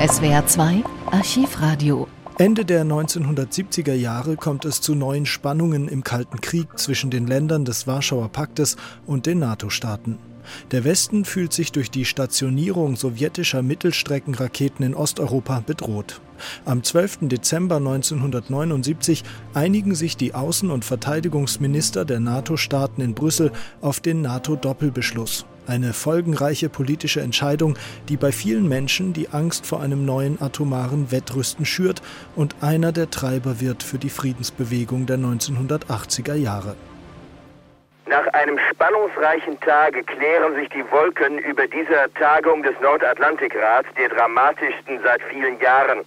SWR 2 Archivradio. Ende der 1970er Jahre kommt es zu neuen Spannungen im Kalten Krieg zwischen den Ländern des Warschauer Paktes und den NATO-Staaten. Der Westen fühlt sich durch die Stationierung sowjetischer Mittelstreckenraketen in Osteuropa bedroht. Am 12. Dezember 1979 einigen sich die Außen- und Verteidigungsminister der NATO-Staaten in Brüssel auf den NATO-Doppelbeschluss. Eine folgenreiche politische Entscheidung, die bei vielen Menschen die Angst vor einem neuen atomaren Wettrüsten schürt und einer der Treiber wird für die Friedensbewegung der 1980er Jahre. Nach einem spannungsreichen Tage klären sich die Wolken über dieser Tagung des Nordatlantikrats, der dramatischsten seit vielen Jahren.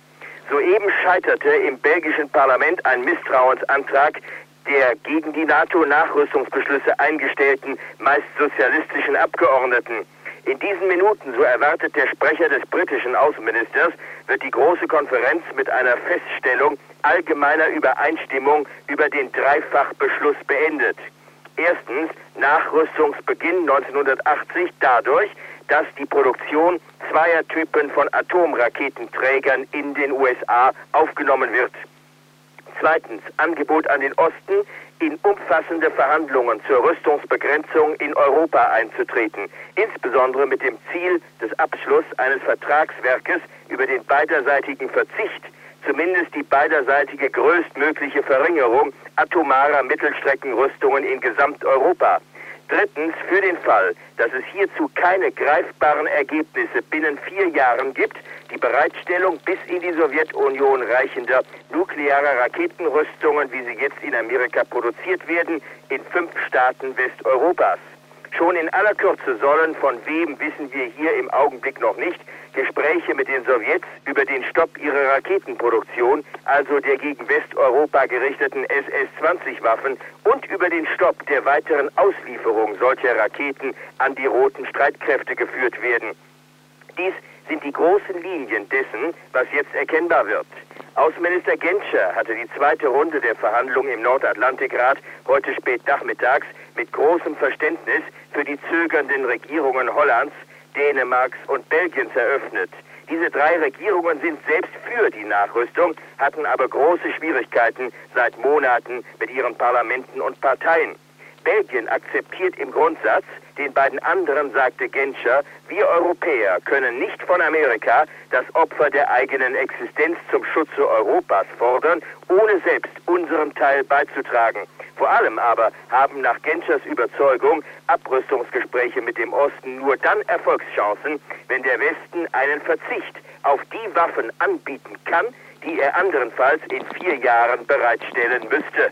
Soeben scheiterte im belgischen Parlament ein Misstrauensantrag der gegen die NATO-Nachrüstungsbeschlüsse eingestellten, meist sozialistischen Abgeordneten. In diesen Minuten, so erwartet der Sprecher des britischen Außenministers, wird die große Konferenz mit einer Feststellung allgemeiner Übereinstimmung über den Dreifachbeschluss beendet. Erstens Nachrüstungsbeginn 1980 dadurch, dass die Produktion zweier Typen von Atomraketenträgern in den USA aufgenommen wird. Zweitens Angebot an den Osten, in umfassende Verhandlungen zur Rüstungsbegrenzung in Europa einzutreten, insbesondere mit dem Ziel des Abschlusses eines Vertragswerkes über den beiderseitigen Verzicht zumindest die beiderseitige größtmögliche Verringerung atomarer Mittelstreckenrüstungen in Gesamteuropa. Drittens, für den Fall, dass es hierzu keine greifbaren Ergebnisse binnen vier Jahren gibt, die Bereitstellung bis in die Sowjetunion reichender nuklearer Raketenrüstungen, wie sie jetzt in Amerika produziert werden, in fünf Staaten Westeuropas. Schon in aller Kürze sollen, von wem wissen wir hier im Augenblick noch nicht, Gespräche mit den Sowjets über den Stopp ihrer Raketenproduktion, also der gegen Westeuropa gerichteten SS-20-Waffen und über den Stopp der weiteren Auslieferung solcher Raketen an die roten Streitkräfte geführt werden. Dies sind die großen Linien dessen, was jetzt erkennbar wird. Außenminister Genscher hatte die zweite Runde der Verhandlungen im Nordatlantikrat heute spät nachmittags mit großem Verständnis für die zögernden Regierungen Hollands, Dänemarks und Belgiens eröffnet. Diese drei Regierungen sind selbst für die Nachrüstung, hatten aber große Schwierigkeiten seit Monaten mit ihren Parlamenten und Parteien. Belgien akzeptiert im Grundsatz, den beiden anderen sagte Genscher, wir Europäer können nicht von Amerika das Opfer der eigenen Existenz zum Schutze Europas fordern, ohne selbst unseren Teil beizutragen. Vor allem aber haben nach Genschers Überzeugung Abrüstungsgespräche mit dem Osten nur dann Erfolgschancen, wenn der Westen einen Verzicht auf die Waffen anbieten kann, die er anderenfalls in vier Jahren bereitstellen müsste.